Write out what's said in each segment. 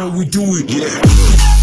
how we do it. Yeah.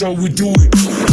How we do it.